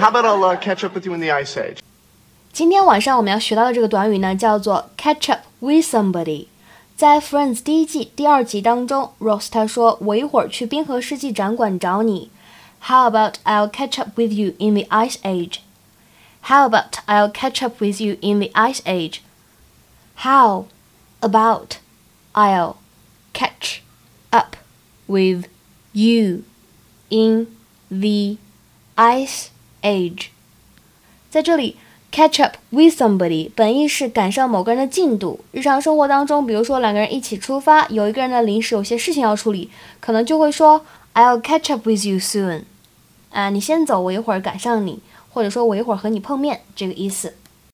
How about I'll uh, catch up with you in the Ice Age? 今天晚上我们要学到的这个短语呢，叫做 catch up with somebody。在 Friends 第一季第二集当中，Ross 他说：“我一会儿去冰河世纪展馆找你。” How about I'll catch up with you in the Ice Age? How about I'll catch up with you in the Ice Age? How about I'll catch up with you in the Ice Age? 在这里。Catch up with somebody 本意是赶上某个人的进度。日常生活当中，比如说两个人一起出发，有一个人呢临时有些事情要处理，可能就会说 I'll catch up with you soon。啊，你先走，我一会儿赶上你，或者说我一会儿和你碰面，这个意思。